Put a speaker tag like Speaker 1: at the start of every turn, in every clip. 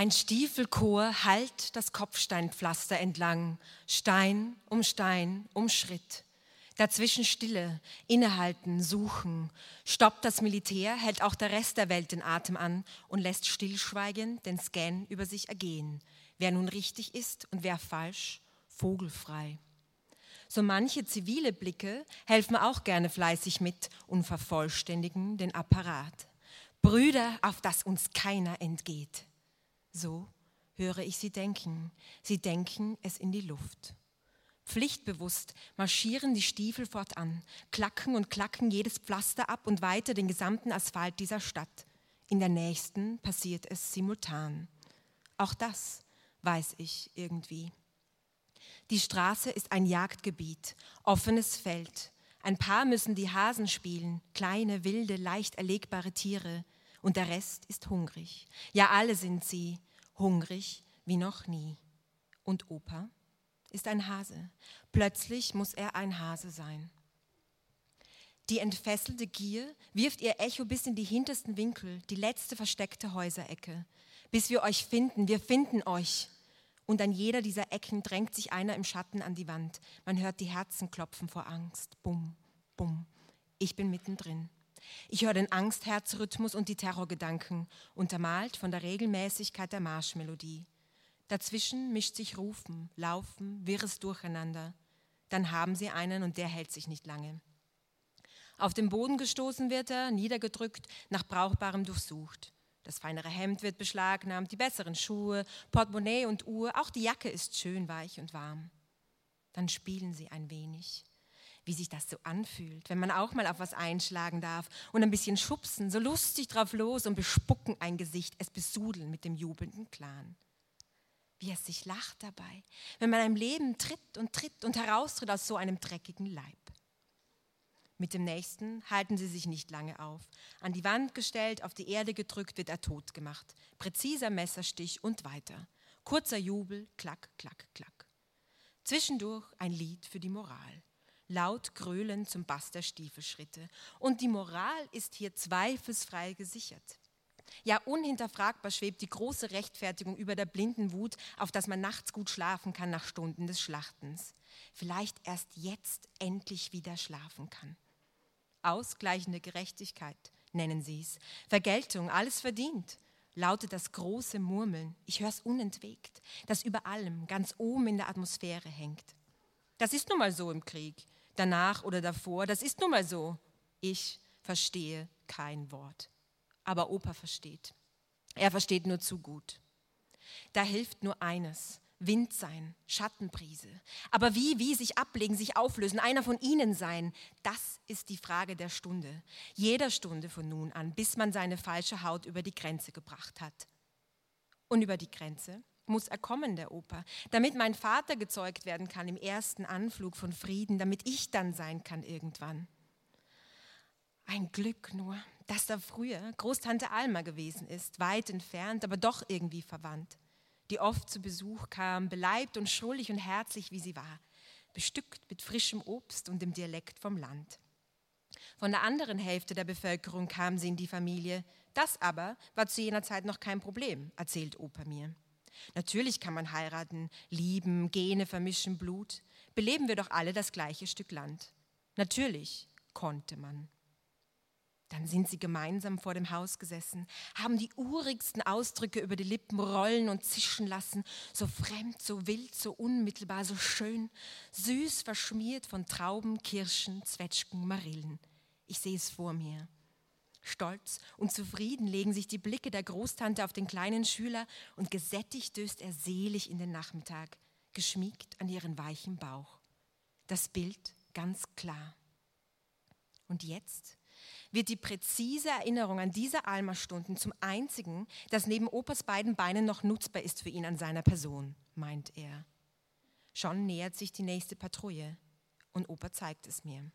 Speaker 1: Ein Stiefelchor hallt das Kopfsteinpflaster entlang, Stein um Stein um Schritt. Dazwischen Stille, innehalten, suchen. Stoppt das Militär, hält auch der Rest der Welt den Atem an und lässt stillschweigend den Scan über sich ergehen. Wer nun richtig ist und wer falsch, vogelfrei. So manche zivile Blicke helfen auch gerne fleißig mit und vervollständigen den Apparat. Brüder, auf das uns keiner entgeht. So höre ich sie denken. Sie denken es in die Luft. Pflichtbewusst marschieren die Stiefel fortan, klacken und klacken jedes Pflaster ab und weiter den gesamten Asphalt dieser Stadt. In der nächsten passiert es simultan. Auch das weiß ich irgendwie. Die Straße ist ein Jagdgebiet, offenes Feld. Ein paar müssen die Hasen spielen, kleine, wilde, leicht erlegbare Tiere. Und der Rest ist hungrig. Ja, alle sind sie hungrig wie noch nie. Und Opa? ist ein Hase. Plötzlich muss er ein Hase sein. Die entfesselte Gier wirft ihr Echo bis in die hintersten Winkel, die letzte versteckte Häuserecke. Bis wir euch finden, wir finden euch. Und an jeder dieser Ecken drängt sich einer im Schatten an die Wand. Man hört die Herzen klopfen vor Angst. Bum, bum. Ich bin mittendrin. Ich höre den Angstherzrhythmus und die Terrorgedanken, untermalt von der Regelmäßigkeit der Marschmelodie. Dazwischen mischt sich Rufen, Laufen, wirres Durcheinander. Dann haben sie einen und der hält sich nicht lange. Auf den Boden gestoßen wird er, niedergedrückt, nach Brauchbarem durchsucht. Das feinere Hemd wird beschlagnahmt, die besseren Schuhe, Portemonnaie und Uhr, auch die Jacke ist schön weich und warm. Dann spielen sie ein wenig, wie sich das so anfühlt, wenn man auch mal auf was einschlagen darf und ein bisschen schubsen, so lustig drauf los und bespucken ein Gesicht, es besudeln mit dem jubelnden Clan wie es sich lacht dabei, wenn man einem Leben tritt und tritt und heraustritt aus so einem dreckigen Leib. Mit dem nächsten halten sie sich nicht lange auf. An die Wand gestellt, auf die Erde gedrückt, wird er tot gemacht. Präziser Messerstich und weiter. Kurzer Jubel, klack, klack, klack. Zwischendurch ein Lied für die Moral. Laut gröhlend zum Bass der Stiefelschritte. Und die Moral ist hier zweifelsfrei gesichert. Ja, unhinterfragbar schwebt die große Rechtfertigung über der blinden Wut, auf dass man nachts gut schlafen kann nach Stunden des Schlachtens. Vielleicht erst jetzt endlich wieder schlafen kann. Ausgleichende Gerechtigkeit nennen sie es. Vergeltung, alles verdient, lautet das große Murmeln. Ich höre es unentwegt, das über allem, ganz oben in der Atmosphäre hängt. Das ist nun mal so im Krieg, danach oder davor, das ist nun mal so. Ich verstehe kein Wort aber Opa versteht. Er versteht nur zu gut. Da hilft nur eines, Wind sein, Schattenbrise. Aber wie, wie sich ablegen, sich auflösen, einer von ihnen sein, das ist die Frage der Stunde. Jeder Stunde von nun an, bis man seine falsche Haut über die Grenze gebracht hat. Und über die Grenze muss er kommen, der Opa, damit mein Vater gezeugt werden kann im ersten Anflug von Frieden, damit ich dann sein kann irgendwann. Ein Glück nur, dass da früher Großtante Alma gewesen ist, weit entfernt, aber doch irgendwie verwandt, die oft zu Besuch kam, beleibt und schrullig und herzlich wie sie war, bestückt mit frischem Obst und dem Dialekt vom Land. Von der anderen Hälfte der Bevölkerung kam sie in die Familie. Das aber war zu jener Zeit noch kein Problem, erzählt Opa mir. Natürlich kann man heiraten, lieben, Gene vermischen, Blut. Beleben wir doch alle das gleiche Stück Land. Natürlich konnte man. Dann sind sie gemeinsam vor dem Haus gesessen, haben die urigsten Ausdrücke über die Lippen rollen und zischen lassen, so fremd, so wild, so unmittelbar, so schön, süß verschmiert von Trauben, Kirschen, Zwetschgen, Marillen. Ich sehe es vor mir. Stolz und zufrieden legen sich die Blicke der Großtante auf den kleinen Schüler und gesättigt döst er selig in den Nachmittag, geschmiegt an ihren weichen Bauch. Das Bild ganz klar. Und jetzt wird die präzise Erinnerung an diese Alma-Stunden zum einzigen, das neben Opas beiden Beinen noch nutzbar ist für ihn an seiner Person, meint er. Schon nähert sich die nächste Patrouille und Opa zeigt es mir.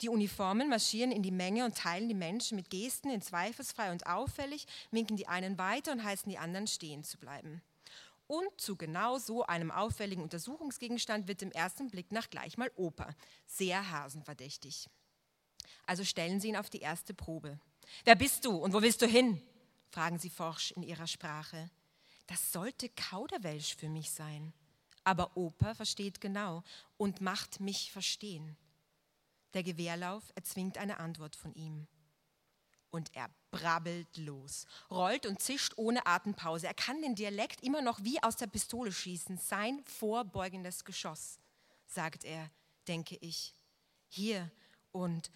Speaker 1: Die Uniformen marschieren in die Menge und teilen die Menschen mit Gesten in zweifelsfrei und auffällig, winken die einen weiter und heißen die anderen stehen zu bleiben. Und zu genau so einem auffälligen Untersuchungsgegenstand wird im ersten Blick nach gleich mal Opa, sehr hasenverdächtig. Also stellen Sie ihn auf die erste Probe. Wer bist du und wo willst du hin? fragen sie forsch in ihrer Sprache. Das sollte Kauderwelsch für mich sein. Aber Opa versteht genau und macht mich verstehen. Der Gewehrlauf erzwingt eine Antwort von ihm. Und er brabbelt los, rollt und zischt ohne Atempause. Er kann den Dialekt immer noch wie aus der Pistole schießen. Sein vorbeugendes Geschoss, sagt er, denke ich. Hier und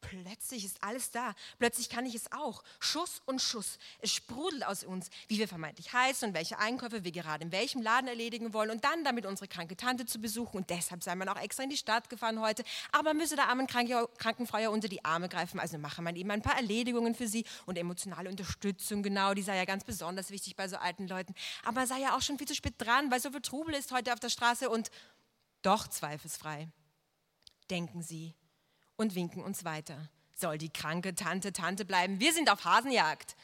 Speaker 1: Plötzlich ist alles da. Plötzlich kann ich es auch. Schuss und Schuss. Es sprudelt aus uns, wie wir vermeintlich heißen und welche Einkäufe wir gerade in welchem Laden erledigen wollen und dann damit unsere kranke Tante zu besuchen. Und deshalb sei man auch extra in die Stadt gefahren heute. Aber müsse der armen Krankenfrau ja unter die Arme greifen. Also mache man eben ein paar Erledigungen für sie und emotionale Unterstützung. Genau, die sei ja ganz besonders wichtig bei so alten Leuten. Aber sei ja auch schon viel zu spät dran, weil so viel Trubel ist heute auf der Straße und doch zweifelsfrei. Denken Sie und winken uns weiter. Soll die kranke Tante Tante bleiben? Wir sind auf Hasenjagd.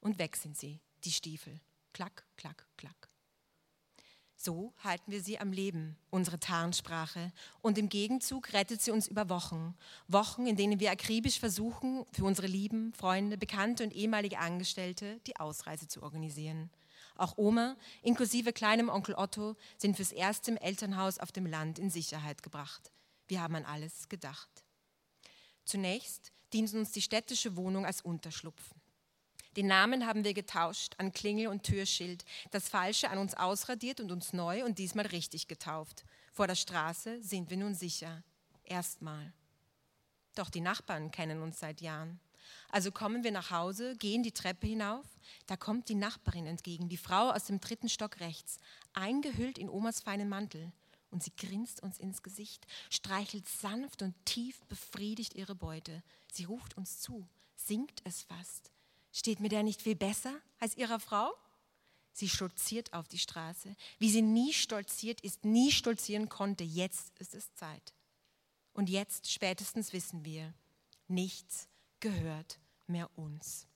Speaker 1: Und weg sind sie, die Stiefel. Klack, klack, klack. So halten wir sie am Leben, unsere Tarnsprache. Und im Gegenzug rettet sie uns über Wochen. Wochen, in denen wir akribisch versuchen, für unsere Lieben, Freunde, Bekannte und ehemalige Angestellte die Ausreise zu organisieren. Auch Oma, inklusive kleinem Onkel Otto, sind fürs erste im Elternhaus auf dem Land in Sicherheit gebracht. Wir haben an alles gedacht. Zunächst dient uns die städtische Wohnung als Unterschlupf. Den Namen haben wir getauscht an Klingel und Türschild, das Falsche an uns ausradiert und uns neu und diesmal richtig getauft. Vor der Straße sind wir nun sicher. Erstmal. Doch die Nachbarn kennen uns seit Jahren. Also kommen wir nach Hause, gehen die Treppe hinauf, da kommt die Nachbarin entgegen, die Frau aus dem dritten Stock rechts, eingehüllt in Omas feinen Mantel und sie grinst uns ins Gesicht, streichelt sanft und tief befriedigt ihre Beute. Sie ruft uns zu, singt es fast. Steht mir der nicht viel besser als ihrer Frau? Sie stolziert auf die Straße, wie sie nie stolziert ist, nie stolzieren konnte. Jetzt ist es Zeit. Und jetzt spätestens wissen wir, nichts gehört mehr uns.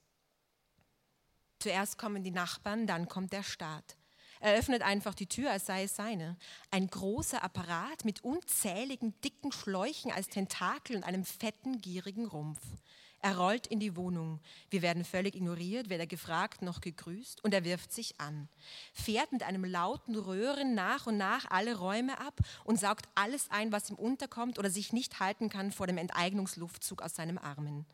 Speaker 1: Zuerst kommen die Nachbarn, dann kommt der Staat. Er öffnet einfach die Tür, als sei es seine. Ein großer Apparat mit unzähligen dicken Schläuchen als Tentakel und einem fetten, gierigen Rumpf. Er rollt in die Wohnung. Wir werden völlig ignoriert, weder gefragt noch gegrüßt und er wirft sich an. Fährt mit einem lauten Röhren nach und nach alle Räume ab und saugt alles ein, was ihm unterkommt oder sich nicht halten kann vor dem Enteignungsluftzug aus seinem Armen.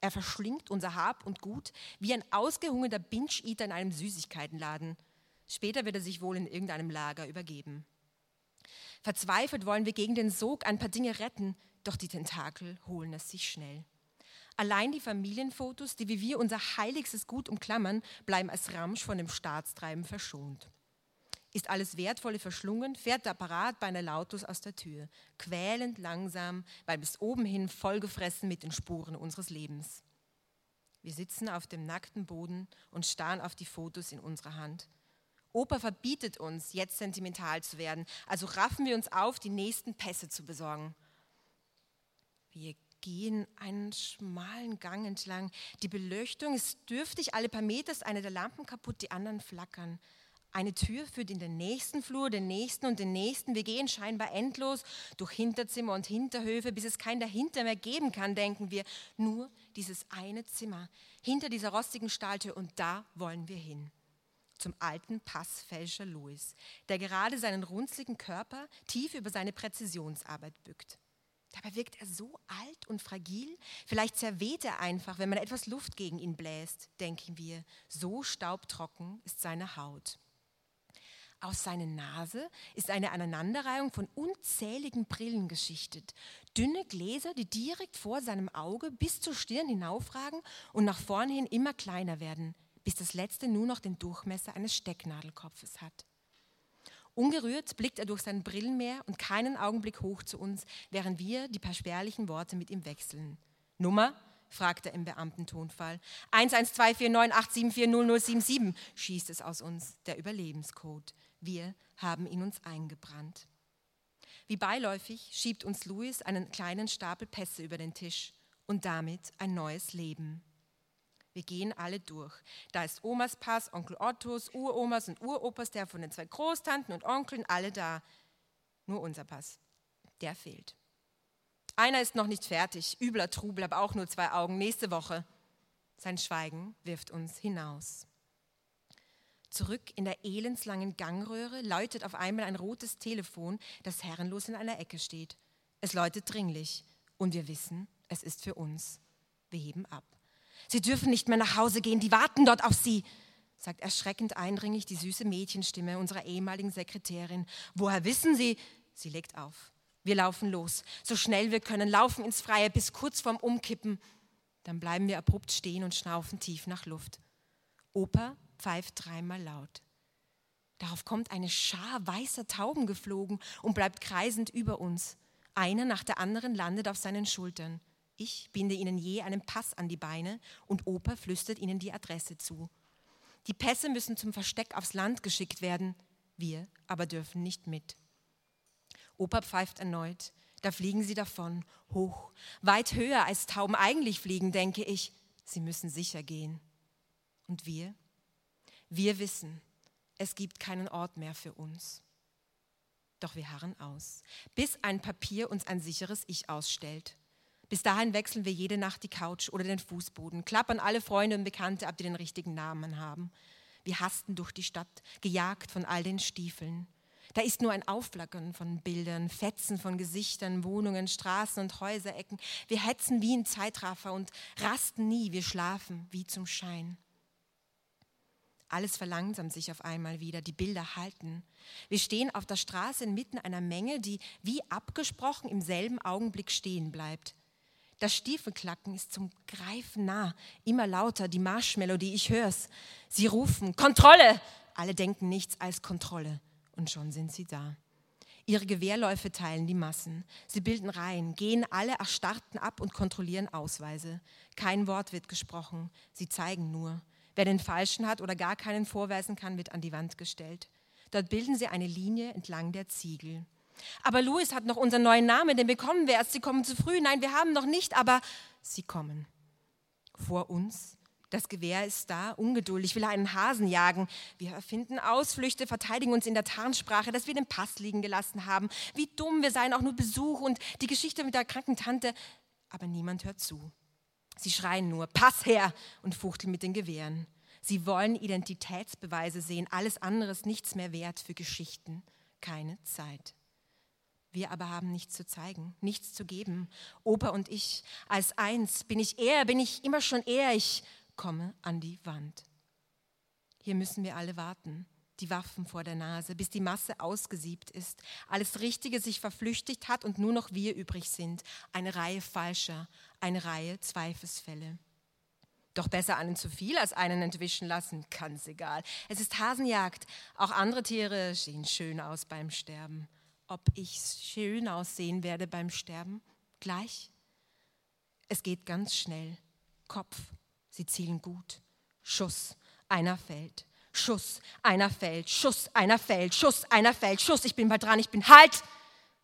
Speaker 1: Er verschlingt unser Hab und Gut wie ein ausgehungerter Binge-Eater in einem Süßigkeitenladen. Später wird er sich wohl in irgendeinem Lager übergeben. Verzweifelt wollen wir gegen den Sog ein paar Dinge retten, doch die Tentakel holen es sich schnell. Allein die Familienfotos, die wie wir unser heiligstes Gut umklammern, bleiben als Ramsch von dem Staatstreiben verschont. Ist alles Wertvolle verschlungen, fährt der Apparat bei einer Lautus aus der Tür, quälend langsam, weil bis oben hin vollgefressen mit den Spuren unseres Lebens. Wir sitzen auf dem nackten Boden und starren auf die Fotos in unserer Hand Opa verbietet uns, jetzt sentimental zu werden. Also raffen wir uns auf, die nächsten Pässe zu besorgen. Wir gehen einen schmalen Gang entlang. Die Beleuchtung ist dürftig. Alle paar Meter ist eine der Lampen kaputt, die anderen flackern. Eine Tür führt in den nächsten Flur, den nächsten und den nächsten. Wir gehen scheinbar endlos durch Hinterzimmer und Hinterhöfe, bis es kein dahinter mehr geben kann, denken wir. Nur dieses eine Zimmer hinter dieser rostigen Stahltür und da wollen wir hin zum alten Passfälscher Louis, der gerade seinen runzligen Körper tief über seine Präzisionsarbeit bückt. Dabei wirkt er so alt und fragil. Vielleicht zerweht er einfach, wenn man etwas Luft gegen ihn bläst, denken wir. So staubtrocken ist seine Haut. Aus seiner Nase ist eine Aneinanderreihung von unzähligen Brillen geschichtet. Dünne Gläser, die direkt vor seinem Auge bis zur Stirn hinaufragen und nach vorn hin immer kleiner werden bis das letzte nur noch den Durchmesser eines Stecknadelkopfes hat. Ungerührt blickt er durch sein Brillenmeer und keinen Augenblick hoch zu uns, während wir die paar spärlichen Worte mit ihm wechseln. Nummer? fragt er im Beamtentonfall. 1124987400077 schießt es aus uns, der Überlebenscode. Wir haben ihn uns eingebrannt. Wie beiläufig schiebt uns Louis einen kleinen Stapel Pässe über den Tisch und damit ein neues Leben. Wir gehen alle durch. Da ist Omas Pass, Onkel Ottos, Uromas und Uropas, der von den zwei Großtanten und Onkeln, alle da. Nur unser Pass, der fehlt. Einer ist noch nicht fertig, übler Trubel, aber auch nur zwei Augen. Nächste Woche. Sein Schweigen wirft uns hinaus. Zurück in der elendslangen Gangröhre läutet auf einmal ein rotes Telefon, das herrenlos in einer Ecke steht. Es läutet dringlich und wir wissen, es ist für uns. Wir heben ab. Sie dürfen nicht mehr nach Hause gehen, die warten dort auf Sie, sagt erschreckend eindringlich die süße Mädchenstimme unserer ehemaligen Sekretärin. Woher wissen Sie? Sie legt auf. Wir laufen los, so schnell wir können, laufen ins Freie bis kurz vorm Umkippen. Dann bleiben wir abrupt stehen und schnaufen tief nach Luft. Opa pfeift dreimal laut. Darauf kommt eine Schar weißer Tauben geflogen und bleibt kreisend über uns. Einer nach der anderen landet auf seinen Schultern. Ich binde ihnen je einen Pass an die Beine und Opa flüstert ihnen die Adresse zu. Die Pässe müssen zum Versteck aufs Land geschickt werden, wir aber dürfen nicht mit. Opa pfeift erneut. Da fliegen sie davon, hoch, weit höher als Tauben eigentlich fliegen, denke ich. Sie müssen sicher gehen. Und wir? Wir wissen, es gibt keinen Ort mehr für uns. Doch wir harren aus, bis ein Papier uns ein sicheres Ich ausstellt. Bis dahin wechseln wir jede Nacht die Couch oder den Fußboden, klappern alle Freunde und Bekannte ab, die den richtigen Namen haben. Wir hasten durch die Stadt, gejagt von all den Stiefeln. Da ist nur ein Aufflackern von Bildern, Fetzen von Gesichtern, Wohnungen, Straßen und Häuserecken. Wir hetzen wie ein Zeitraffer und rasten nie, wir schlafen wie zum Schein. Alles verlangsamt sich auf einmal wieder, die Bilder halten. Wir stehen auf der Straße inmitten einer Menge, die wie abgesprochen im selben Augenblick stehen bleibt. Das Stiefelklacken ist zum Greifen nah, immer lauter, die Marschmelodie, ich hör's. Sie rufen, Kontrolle! Alle denken nichts als Kontrolle und schon sind sie da. Ihre Gewehrläufe teilen die Massen. Sie bilden Reihen, gehen alle Erstarrten ab und kontrollieren Ausweise. Kein Wort wird gesprochen, sie zeigen nur. Wer den Falschen hat oder gar keinen vorweisen kann, wird an die Wand gestellt. Dort bilden sie eine Linie entlang der Ziegel. Aber Louis hat noch unseren neuen Namen, den bekommen wir erst. Sie kommen zu früh. Nein, wir haben noch nicht, aber sie kommen. Vor uns das Gewehr ist da, ungeduldig, will einen Hasen jagen. Wir erfinden Ausflüchte, verteidigen uns in der Tarnsprache, dass wir den Pass liegen gelassen haben. Wie dumm, wir seien auch nur Besuch und die Geschichte mit der kranken Tante. Aber niemand hört zu. Sie schreien nur, Pass her und fuchteln mit den Gewehren. Sie wollen Identitätsbeweise sehen, alles andere ist nichts mehr wert für Geschichten, keine Zeit. Wir aber haben nichts zu zeigen, nichts zu geben. Opa und ich, als eins, bin ich er, bin ich immer schon er, ich komme an die Wand. Hier müssen wir alle warten, die Waffen vor der Nase, bis die Masse ausgesiebt ist, alles Richtige sich verflüchtigt hat und nur noch wir übrig sind. Eine Reihe falscher, eine Reihe Zweifelsfälle. Doch besser einen zu viel als einen entwischen lassen, ganz egal. Es ist Hasenjagd. Auch andere Tiere sehen schön aus beim Sterben. Ob ich schön aussehen werde beim Sterben? Gleich. Es geht ganz schnell. Kopf, Sie zielen gut. Schuss, einer fällt. Schuss, einer fällt. Schuss, einer fällt. Schuss, einer fällt. Schuss, ich bin bald dran, ich bin halt.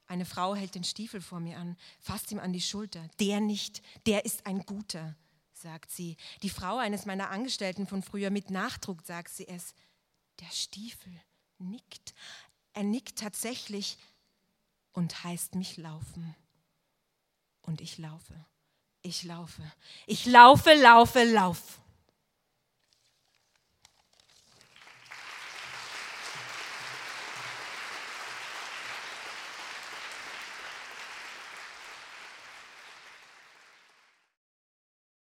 Speaker 1: Eine Frau hält den Stiefel vor mir an, fasst ihm an die Schulter. Der nicht, der ist ein guter, sagt sie. Die Frau eines meiner Angestellten von früher mit Nachdruck sagt sie es. Der Stiefel nickt. Er nickt tatsächlich und heißt mich laufen. Und ich laufe. Ich laufe. Ich laufe, laufe, laufe.